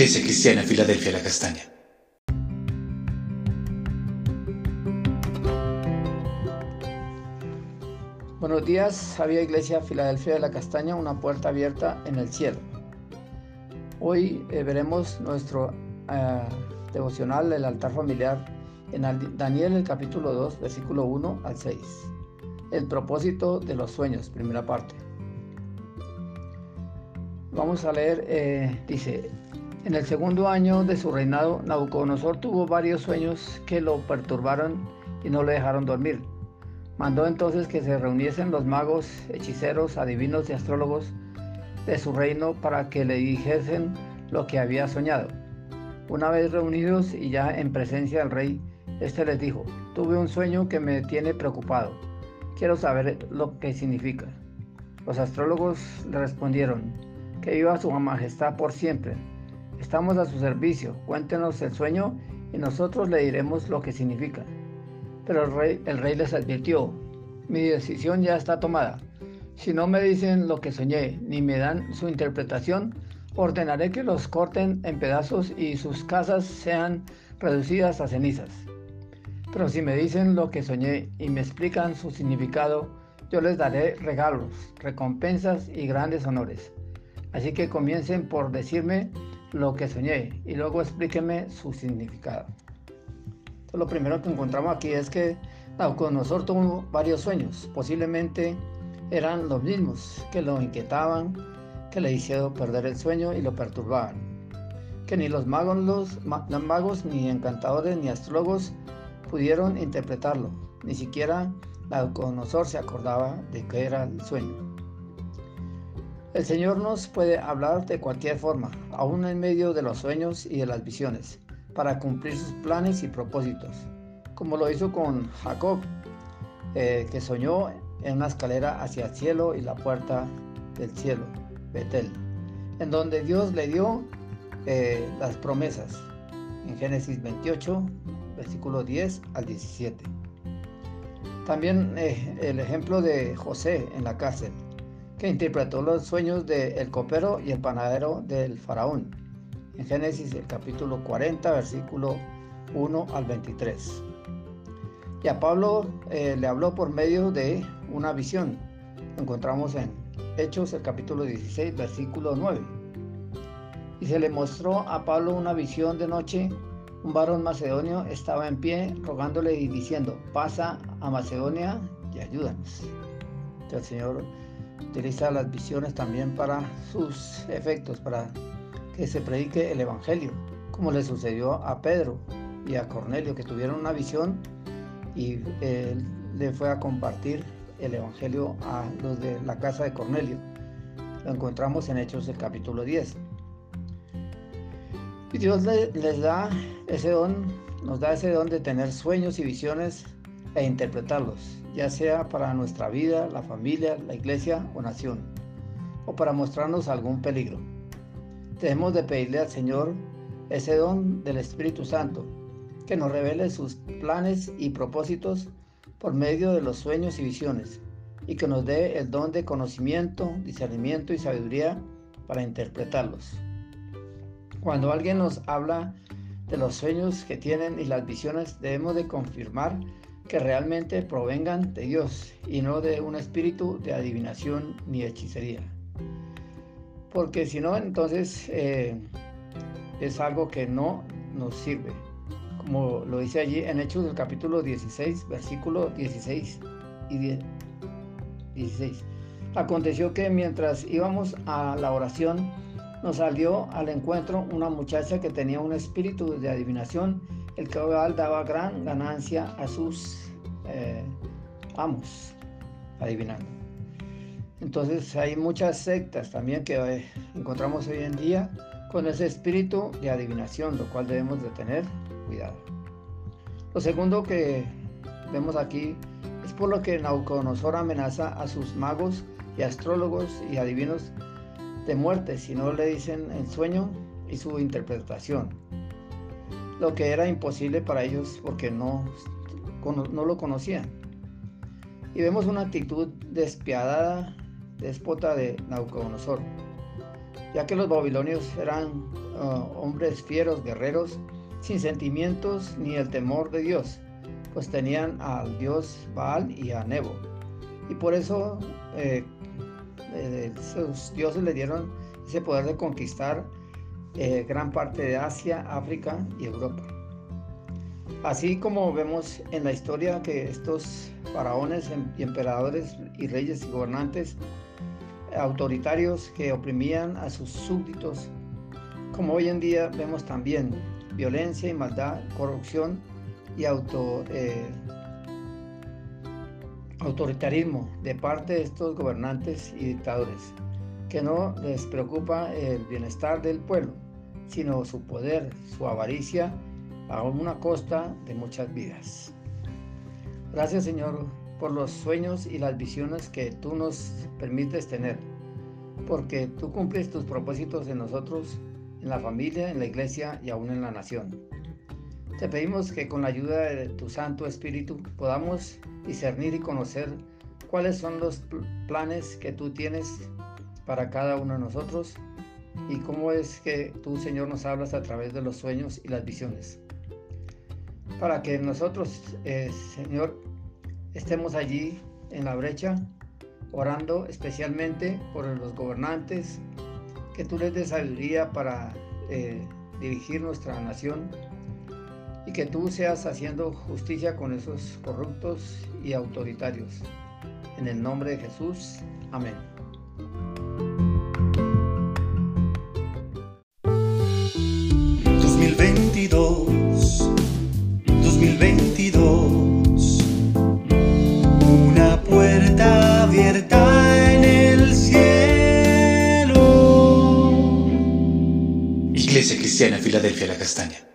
Iglesia Cristiana Filadelfia La Castaña. Buenos días, había Iglesia Filadelfia de la Castaña, una puerta abierta en el cielo. Hoy eh, veremos nuestro eh, devocional, el altar familiar, en Daniel el capítulo 2, versículo 1 al 6. El propósito de los sueños, primera parte. Vamos a leer, eh, dice, en el segundo año de su reinado, Nabucodonosor tuvo varios sueños que lo perturbaron y no le dejaron dormir. Mandó entonces que se reuniesen los magos, hechiceros, adivinos y astrólogos de su reino para que le dijesen lo que había soñado. Una vez reunidos y ya en presencia del rey, éste les dijo, tuve un sueño que me tiene preocupado. Quiero saber lo que significa. Los astrólogos le respondieron, que viva su majestad por siempre. Estamos a su servicio, cuéntenos el sueño y nosotros le diremos lo que significa. Pero el rey, el rey les advirtió, mi decisión ya está tomada. Si no me dicen lo que soñé ni me dan su interpretación, ordenaré que los corten en pedazos y sus casas sean reducidas a cenizas. Pero si me dicen lo que soñé y me explican su significado, yo les daré regalos, recompensas y grandes honores. Así que comiencen por decirme lo que soñé y luego explíquenme su significado. lo primero que encontramos aquí es que Nabucodonosor tuvo varios sueños, posiblemente eran los mismos que lo inquietaban, que le hicieron perder el sueño y lo perturbaban. Que ni los magos, magos, ni encantadores, ni astrólogos pudieron interpretarlo, ni siquiera Nabucodonosor se acordaba de qué era el sueño. El Señor nos puede hablar de cualquier forma, aún en medio de los sueños y de las visiones, para cumplir sus planes y propósitos, como lo hizo con Jacob, eh, que soñó en una escalera hacia el cielo y la puerta del cielo, Betel, en donde Dios le dio eh, las promesas, en Génesis 28, versículo 10 al 17. También eh, el ejemplo de José en la cárcel, que interpretó los sueños del copero y el panadero del faraón. En Génesis el capítulo 40, versículo 1 al 23. Y a Pablo eh, le habló por medio de una visión. Encontramos en Hechos el capítulo 16, versículo 9. Y se le mostró a Pablo una visión de noche. Un varón macedonio estaba en pie rogándole y diciendo, pasa a Macedonia y ayúdanos. el Señor utiliza las visiones también para sus efectos, para que se predique el Evangelio, como le sucedió a Pedro y a Cornelio, que tuvieron una visión y él le fue a compartir el Evangelio a los de la casa de Cornelio. Lo encontramos en Hechos del capítulo 10. Y Dios les da ese don, nos da ese don de tener sueños y visiones e interpretarlos ya sea para nuestra vida, la familia, la iglesia o nación, o para mostrarnos algún peligro. Debemos de pedirle al Señor ese don del Espíritu Santo, que nos revele sus planes y propósitos por medio de los sueños y visiones, y que nos dé el don de conocimiento, discernimiento y sabiduría para interpretarlos. Cuando alguien nos habla de los sueños que tienen y las visiones, debemos de confirmar que realmente provengan de Dios y no de un espíritu de adivinación ni hechicería. Porque si no, entonces eh, es algo que no nos sirve. Como lo dice allí en Hechos del capítulo 16, versículo 16 y 16. Aconteció que mientras íbamos a la oración, nos salió al encuentro una muchacha que tenía un espíritu de adivinación el cual daba gran ganancia a sus eh, amos, adivinando. Entonces hay muchas sectas también que eh, encontramos hoy en día con ese espíritu de adivinación, lo cual debemos de tener cuidado. Lo segundo que vemos aquí es por lo que Nauconosor amenaza a sus magos y astrólogos y adivinos de muerte si no le dicen el sueño y su interpretación lo que era imposible para ellos porque no, no lo conocían. Y vemos una actitud despiadada, déspota de Nabucodonosor. ya que los babilonios eran uh, hombres fieros, guerreros, sin sentimientos ni el temor de Dios, pues tenían al dios Baal y a Nebo. Y por eso eh, eh, sus dioses le dieron ese poder de conquistar eh, gran parte de Asia, África y Europa. Así como vemos en la historia que estos faraones em, y emperadores y reyes y gobernantes autoritarios que oprimían a sus súbditos, como hoy en día vemos también violencia y maldad, corrupción y auto, eh, autoritarismo de parte de estos gobernantes y dictadores, que no les preocupa el bienestar del pueblo, sino su poder, su avaricia, a una costa de muchas vidas. Gracias Señor por los sueños y las visiones que tú nos permites tener, porque tú cumples tus propósitos en nosotros, en la familia, en la iglesia y aún en la nación. Te pedimos que con la ayuda de tu Santo Espíritu podamos discernir y conocer cuáles son los planes que tú tienes para cada uno de nosotros y cómo es que tú, Señor, nos hablas a través de los sueños y las visiones. Para que nosotros, eh, Señor, estemos allí en la brecha, orando especialmente por los gobernantes, que tú les des sabiduría para eh, dirigir nuestra nación y que tú seas haciendo justicia con esos corruptos y autoritarios. En el nombre de Jesús, amén. Iglesia Cristiana Filadelfia La Castaña